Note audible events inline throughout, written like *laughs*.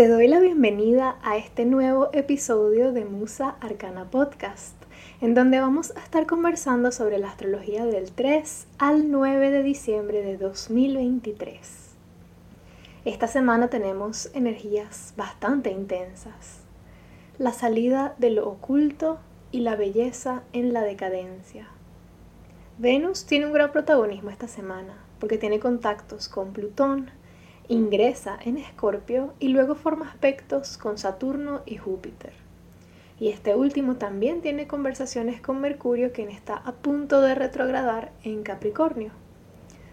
Te doy la bienvenida a este nuevo episodio de Musa Arcana Podcast, en donde vamos a estar conversando sobre la astrología del 3 al 9 de diciembre de 2023. Esta semana tenemos energías bastante intensas. La salida de lo oculto y la belleza en la decadencia. Venus tiene un gran protagonismo esta semana porque tiene contactos con Plutón, ingresa en Escorpio y luego forma aspectos con Saturno y Júpiter. Y este último también tiene conversaciones con Mercurio, quien está a punto de retrogradar en Capricornio.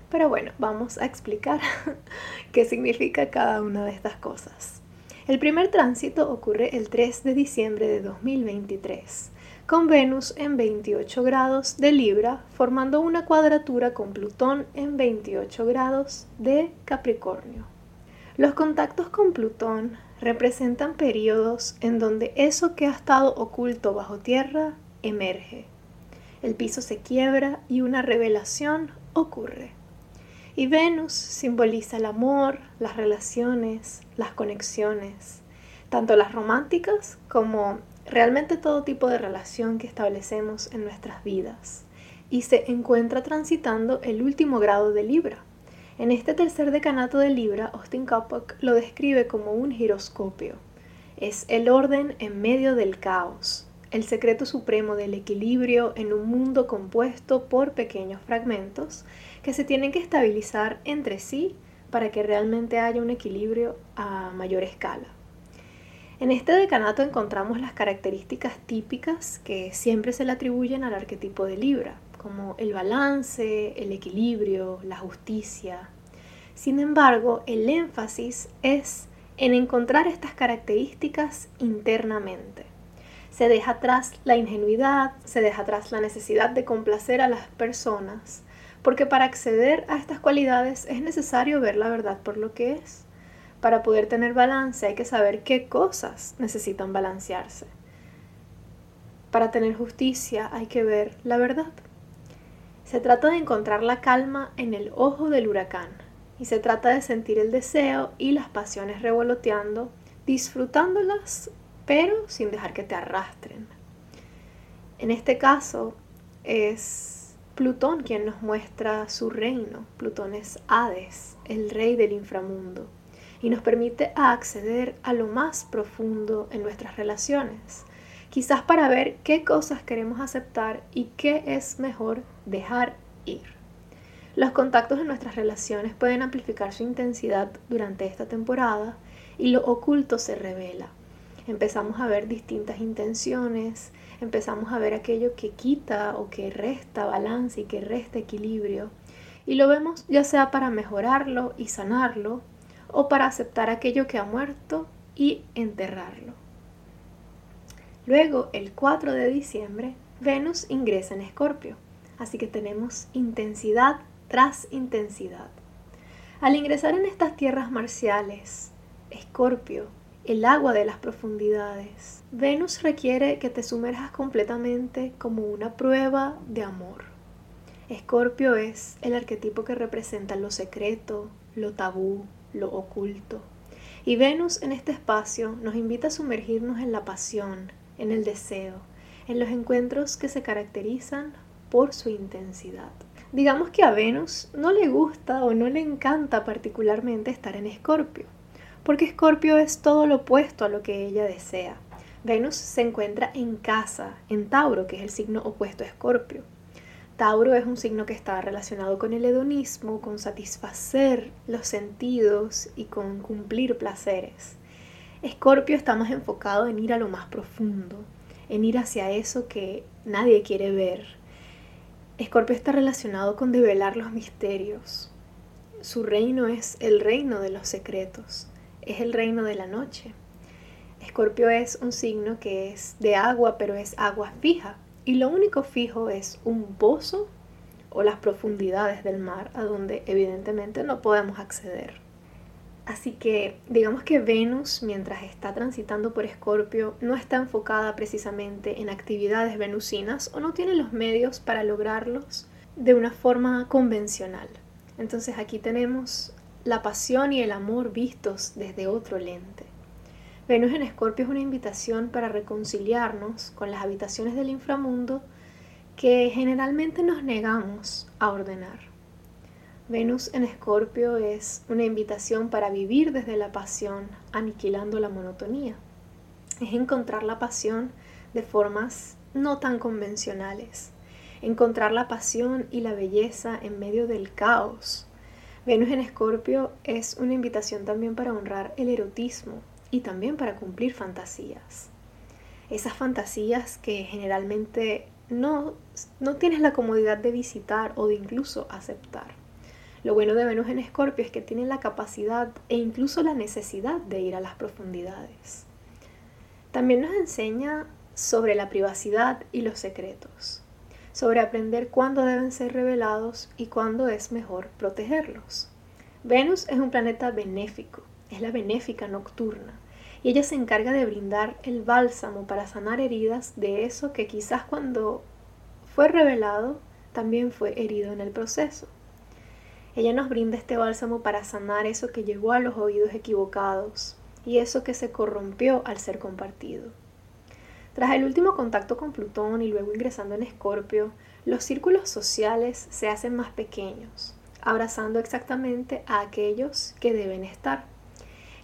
Pero bueno, vamos a explicar *laughs* qué significa cada una de estas cosas. El primer tránsito ocurre el 3 de diciembre de 2023 con Venus en 28 grados de Libra, formando una cuadratura con Plutón en 28 grados de Capricornio. Los contactos con Plutón representan periodos en donde eso que ha estado oculto bajo tierra emerge. El piso se quiebra y una revelación ocurre. Y Venus simboliza el amor, las relaciones, las conexiones, tanto las románticas como realmente todo tipo de relación que establecemos en nuestras vidas y se encuentra transitando el último grado de Libra. En este tercer decanato de Libra, Austin Coppock lo describe como un giroscopio. Es el orden en medio del caos, el secreto supremo del equilibrio en un mundo compuesto por pequeños fragmentos que se tienen que estabilizar entre sí para que realmente haya un equilibrio a mayor escala. En este decanato encontramos las características típicas que siempre se le atribuyen al arquetipo de Libra, como el balance, el equilibrio, la justicia. Sin embargo, el énfasis es en encontrar estas características internamente. Se deja atrás la ingenuidad, se deja atrás la necesidad de complacer a las personas, porque para acceder a estas cualidades es necesario ver la verdad por lo que es. Para poder tener balance hay que saber qué cosas necesitan balancearse. Para tener justicia hay que ver la verdad. Se trata de encontrar la calma en el ojo del huracán y se trata de sentir el deseo y las pasiones revoloteando, disfrutándolas, pero sin dejar que te arrastren. En este caso es Plutón quien nos muestra su reino. Plutón es Hades, el rey del inframundo y nos permite acceder a lo más profundo en nuestras relaciones, quizás para ver qué cosas queremos aceptar y qué es mejor dejar ir. Los contactos en nuestras relaciones pueden amplificar su intensidad durante esta temporada y lo oculto se revela. Empezamos a ver distintas intenciones, empezamos a ver aquello que quita o que resta balance y que resta equilibrio. Y lo vemos ya sea para mejorarlo y sanarlo o para aceptar aquello que ha muerto y enterrarlo. Luego, el 4 de diciembre, Venus ingresa en Escorpio, así que tenemos intensidad tras intensidad. Al ingresar en estas tierras marciales, Escorpio, el agua de las profundidades, Venus requiere que te sumerjas completamente como una prueba de amor. Escorpio es el arquetipo que representa lo secreto, lo tabú, lo oculto. Y Venus en este espacio nos invita a sumergirnos en la pasión, en el deseo, en los encuentros que se caracterizan por su intensidad. Digamos que a Venus no le gusta o no le encanta particularmente estar en Escorpio, porque Escorpio es todo lo opuesto a lo que ella desea. Venus se encuentra en casa, en Tauro, que es el signo opuesto a Escorpio. Tauro es un signo que está relacionado con el hedonismo, con satisfacer los sentidos y con cumplir placeres. Escorpio está más enfocado en ir a lo más profundo, en ir hacia eso que nadie quiere ver. Escorpio está relacionado con develar los misterios. Su reino es el reino de los secretos, es el reino de la noche. Escorpio es un signo que es de agua, pero es agua fija. Y lo único fijo es un pozo o las profundidades del mar, a donde evidentemente no podemos acceder. Así que digamos que Venus, mientras está transitando por Escorpio, no está enfocada precisamente en actividades venusinas o no tiene los medios para lograrlos de una forma convencional. Entonces aquí tenemos la pasión y el amor vistos desde otro lente. Venus en Escorpio es una invitación para reconciliarnos con las habitaciones del inframundo que generalmente nos negamos a ordenar. Venus en Escorpio es una invitación para vivir desde la pasión, aniquilando la monotonía. Es encontrar la pasión de formas no tan convencionales, encontrar la pasión y la belleza en medio del caos. Venus en Escorpio es una invitación también para honrar el erotismo, y también para cumplir fantasías. Esas fantasías que generalmente no, no tienes la comodidad de visitar o de incluso aceptar. Lo bueno de Venus en Escorpio es que tiene la capacidad e incluso la necesidad de ir a las profundidades. También nos enseña sobre la privacidad y los secretos, sobre aprender cuándo deben ser revelados y cuándo es mejor protegerlos. Venus es un planeta benéfico, es la benéfica nocturna, y ella se encarga de brindar el bálsamo para sanar heridas de eso que quizás cuando fue revelado también fue herido en el proceso. Ella nos brinda este bálsamo para sanar eso que llegó a los oídos equivocados y eso que se corrompió al ser compartido. Tras el último contacto con Plutón y luego ingresando en Escorpio, los círculos sociales se hacen más pequeños, abrazando exactamente a aquellos que deben estar.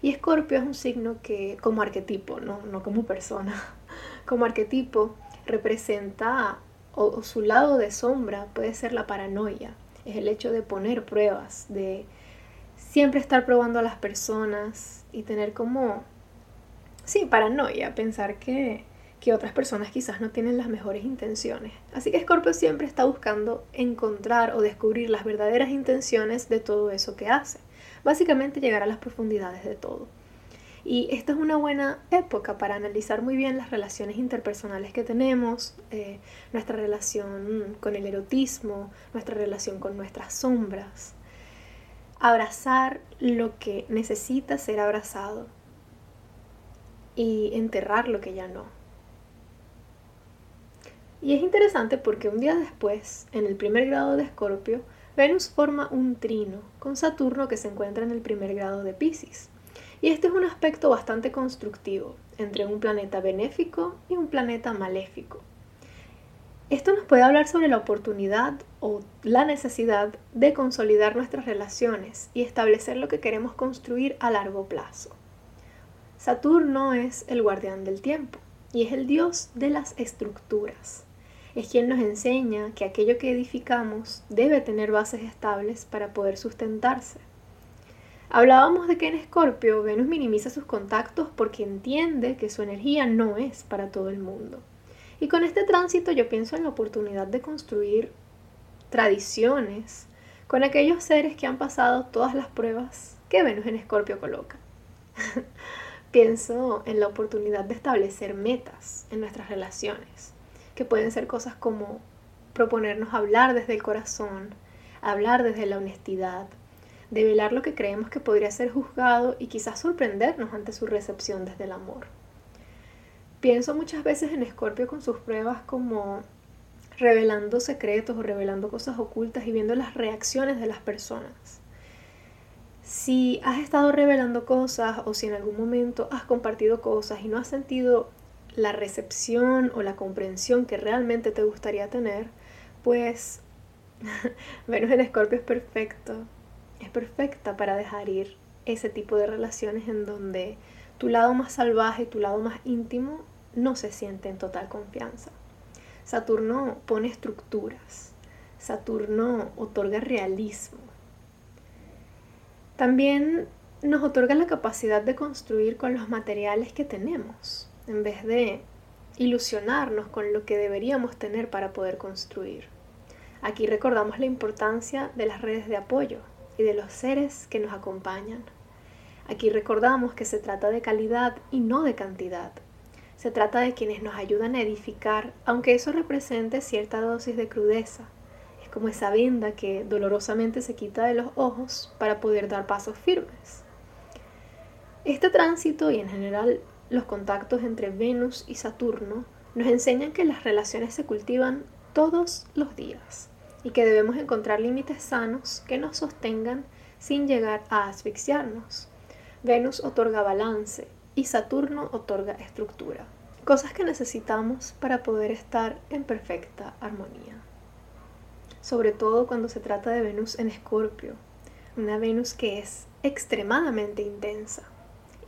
Y Escorpio es un signo que como arquetipo, no, no como persona, *laughs* como arquetipo representa o, su lado de sombra puede ser la paranoia, es el hecho de poner pruebas, de siempre estar probando a las personas y tener como, sí, paranoia, pensar que, que otras personas quizás no tienen las mejores intenciones. Así que Scorpio siempre está buscando encontrar o descubrir las verdaderas intenciones de todo eso que hace básicamente llegar a las profundidades de todo. Y esta es una buena época para analizar muy bien las relaciones interpersonales que tenemos, eh, nuestra relación con el erotismo, nuestra relación con nuestras sombras. Abrazar lo que necesita ser abrazado y enterrar lo que ya no. Y es interesante porque un día después, en el primer grado de Escorpio, Venus forma un trino con Saturno que se encuentra en el primer grado de Pisces. Y este es un aspecto bastante constructivo entre un planeta benéfico y un planeta maléfico. Esto nos puede hablar sobre la oportunidad o la necesidad de consolidar nuestras relaciones y establecer lo que queremos construir a largo plazo. Saturno es el guardián del tiempo y es el dios de las estructuras es quien nos enseña que aquello que edificamos debe tener bases estables para poder sustentarse. Hablábamos de que en Escorpio Venus minimiza sus contactos porque entiende que su energía no es para todo el mundo. Y con este tránsito yo pienso en la oportunidad de construir tradiciones con aquellos seres que han pasado todas las pruebas que Venus en Escorpio coloca. *laughs* pienso en la oportunidad de establecer metas en nuestras relaciones que pueden ser cosas como proponernos hablar desde el corazón, hablar desde la honestidad, develar lo que creemos que podría ser juzgado y quizás sorprendernos ante su recepción desde el amor. Pienso muchas veces en Escorpio con sus pruebas como revelando secretos o revelando cosas ocultas y viendo las reacciones de las personas. Si has estado revelando cosas o si en algún momento has compartido cosas y no has sentido la recepción o la comprensión que realmente te gustaría tener, pues *laughs* Venus en Escorpio es perfecto, es perfecta para dejar ir ese tipo de relaciones en donde tu lado más salvaje, tu lado más íntimo no se siente en total confianza. Saturno pone estructuras, Saturno otorga realismo. También nos otorga la capacidad de construir con los materiales que tenemos en vez de ilusionarnos con lo que deberíamos tener para poder construir. Aquí recordamos la importancia de las redes de apoyo y de los seres que nos acompañan. Aquí recordamos que se trata de calidad y no de cantidad. Se trata de quienes nos ayudan a edificar, aunque eso represente cierta dosis de crudeza. Es como esa venda que dolorosamente se quita de los ojos para poder dar pasos firmes. Este tránsito y en general los contactos entre Venus y Saturno nos enseñan que las relaciones se cultivan todos los días y que debemos encontrar límites sanos que nos sostengan sin llegar a asfixiarnos. Venus otorga balance, y Saturno otorga estructura, cosas que necesitamos para poder estar en perfecta armonía. Sobre todo cuando se trata de Venus en Escorpio, una Venus que es extremadamente intensa.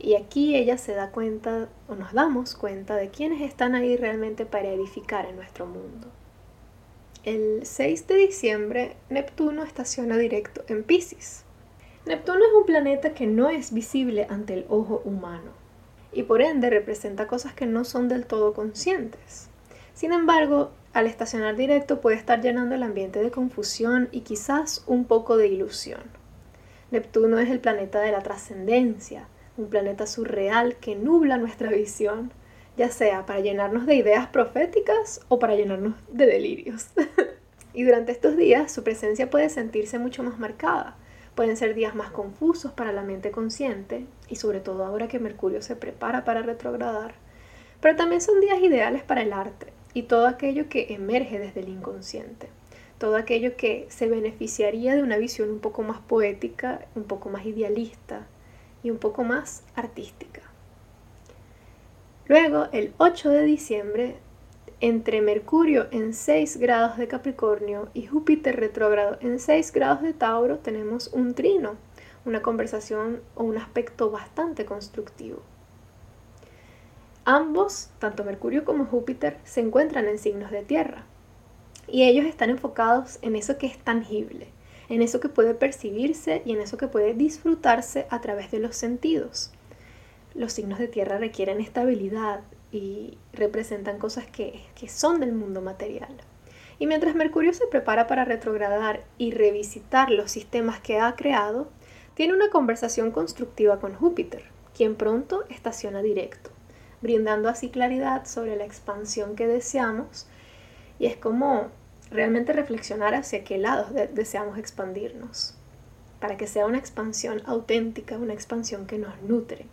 Y aquí ella se da cuenta o nos damos cuenta de quiénes están ahí realmente para edificar en nuestro mundo. El 6 de diciembre, Neptuno estaciona directo en Pisces. Neptuno es un planeta que no es visible ante el ojo humano y por ende representa cosas que no son del todo conscientes. Sin embargo, al estacionar directo puede estar llenando el ambiente de confusión y quizás un poco de ilusión. Neptuno es el planeta de la trascendencia, un planeta surreal que nubla nuestra visión, ya sea para llenarnos de ideas proféticas o para llenarnos de delirios. *laughs* y durante estos días su presencia puede sentirse mucho más marcada, Pueden ser días más confusos para la mente consciente, y sobre todo ahora que Mercurio se prepara para retrogradar, pero también son días ideales para el arte y todo aquello que emerge desde el inconsciente, todo aquello que se beneficiaría de una visión un poco más poética, un poco más idealista y un poco más artística. Luego, el 8 de diciembre, entre Mercurio en 6 grados de Capricornio y Júpiter retrógrado en 6 grados de Tauro tenemos un trino, una conversación o un aspecto bastante constructivo. Ambos, tanto Mercurio como Júpiter, se encuentran en signos de tierra y ellos están enfocados en eso que es tangible, en eso que puede percibirse y en eso que puede disfrutarse a través de los sentidos. Los signos de tierra requieren estabilidad, y representan cosas que, que son del mundo material. Y mientras Mercurio se prepara para retrogradar y revisitar los sistemas que ha creado, tiene una conversación constructiva con Júpiter, quien pronto estaciona directo, brindando así claridad sobre la expansión que deseamos y es como realmente reflexionar hacia qué lados deseamos expandirnos, para que sea una expansión auténtica, una expansión que nos nutre.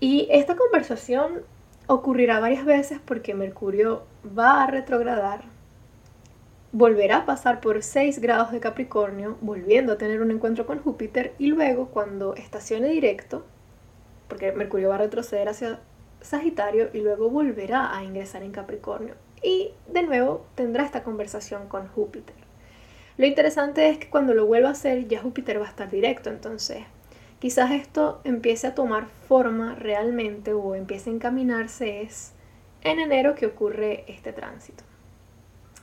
Y esta conversación ocurrirá varias veces porque Mercurio va a retrogradar, volverá a pasar por 6 grados de Capricornio, volviendo a tener un encuentro con Júpiter y luego cuando estacione directo, porque Mercurio va a retroceder hacia Sagitario y luego volverá a ingresar en Capricornio. Y de nuevo tendrá esta conversación con Júpiter. Lo interesante es que cuando lo vuelva a hacer ya Júpiter va a estar directo, entonces quizás esto empiece a tomar forma realmente o empiece a encaminarse es en enero que ocurre este tránsito.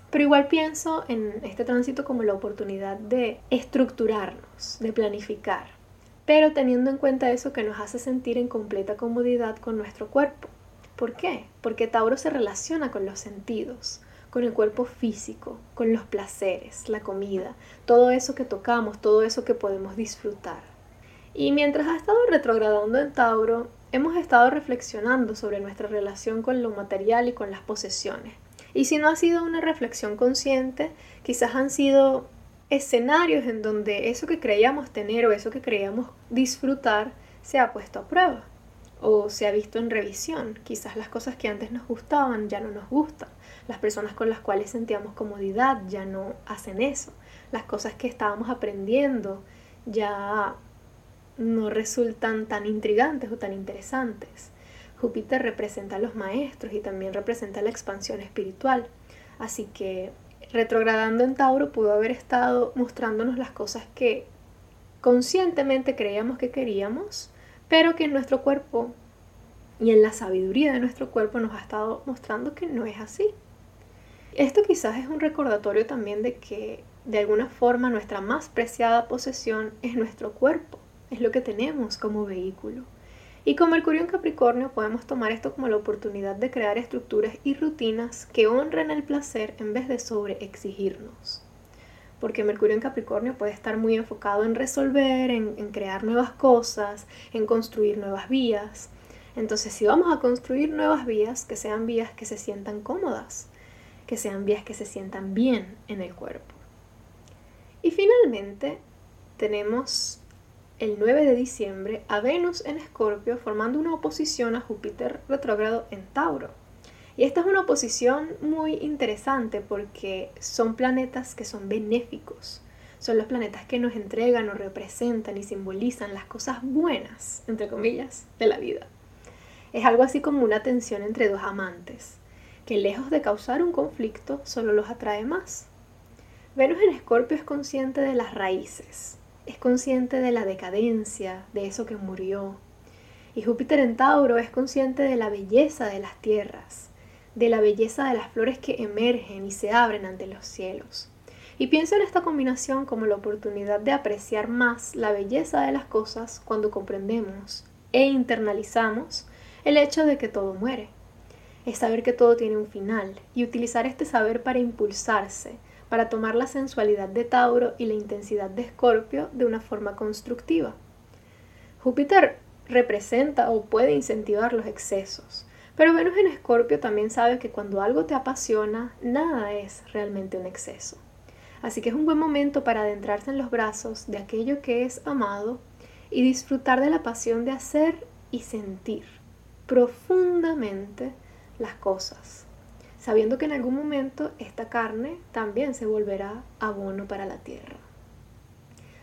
Pero igual pienso en este tránsito como la oportunidad de estructurarnos, de planificar, pero teniendo en cuenta eso que nos hace sentir en completa comodidad con nuestro cuerpo. ¿Por qué? Porque Tauro se relaciona con los sentidos, con el cuerpo físico, con los placeres, la comida, todo eso que tocamos, todo eso que podemos disfrutar. Y mientras ha estado retrogradando en Tauro, hemos estado reflexionando sobre nuestra relación con lo material y con las posesiones. Y si no ha sido una reflexión consciente, quizás han sido escenarios en donde eso que creíamos tener o eso que creíamos disfrutar se ha puesto a prueba o se ha visto en revisión. Quizás las cosas que antes nos gustaban ya no nos gustan. Las personas con las cuales sentíamos comodidad ya no hacen eso. Las cosas que estábamos aprendiendo ya no resultan tan intrigantes o tan interesantes. Júpiter representa a los maestros y también representa la expansión espiritual. Así que retrogradando en Tauro pudo haber estado mostrándonos las cosas que conscientemente creíamos que queríamos, pero que en nuestro cuerpo y en la sabiduría de nuestro cuerpo nos ha estado mostrando que no es así. Esto quizás es un recordatorio también de que de alguna forma nuestra más preciada posesión es nuestro cuerpo es lo que tenemos como vehículo. Y con Mercurio en Capricornio podemos tomar esto como la oportunidad de crear estructuras y rutinas que honren el placer en vez de sobreexigirnos. Porque Mercurio en Capricornio puede estar muy enfocado en resolver, en, crear nuevas cosas, en construir nuevas vías. Entonces, si vamos a construir nuevas vías, que sean vías que se sientan cómodas, que sean vías que se sientan bien en el cuerpo. Y finalmente, tenemos el 9 de diciembre a Venus en Escorpio formando una oposición a Júpiter retrógrado en Tauro. Y esta es una oposición muy interesante porque son planetas que son benéficos. Son los planetas que nos entregan o representan y simbolizan las cosas buenas, entre comillas, de la vida. Es algo así como una tensión entre dos amantes, que lejos de causar un conflicto, solo los atrae más. Venus en Escorpio es consciente de las raíces, es consciente de la decadencia, de eso que murió. Y Júpiter en Tauro es consciente de la belleza de las tierras, de la belleza de las flores que emergen y se abren ante los cielos. Y pienso en esta combinación como la oportunidad de apreciar más la belleza de las cosas cuando comprendemos e internalizamos el hecho de que todo muere. Es saber que todo tiene un final y utilizar este saber para impulsarse, para tomar la sensualidad de Tauro y la intensidad de Escorpio de una forma constructiva. Júpiter representa o puede incentivar los excesos, pero Venus en Escorpio también sabe que cuando algo te apasiona, nada es realmente un exceso. Así que es un buen momento para adentrarse en los brazos de aquello que es amado y disfrutar de la pasión de hacer y sentir profundamente las cosas, sabiendo que en algún momento esta carne también se volverá abono para la tierra.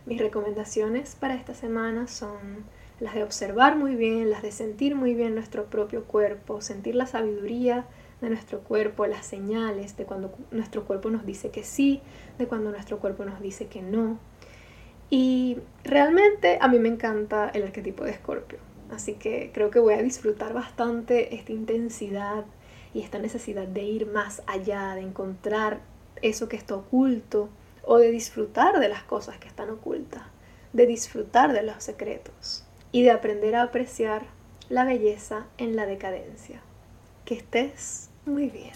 Mis recomendaciones para esta semana son las de observar muy bien, las de sentir muy bien nuestro propio cuerpo, sentir la sabiduría de nuestro cuerpo, las señales de cuando nuestro cuerpo nos dice que sí, de cuando nuestro cuerpo nos dice que no. Y realmente a mí me encanta el arquetipo de Escorpio, así que creo que voy a disfrutar bastante esta intensidad y esta necesidad de ir más allá, de encontrar eso que está oculto o de disfrutar de las cosas que están ocultas, de disfrutar de los secretos y de aprender a apreciar la belleza en la decadencia. Que estés muy bien.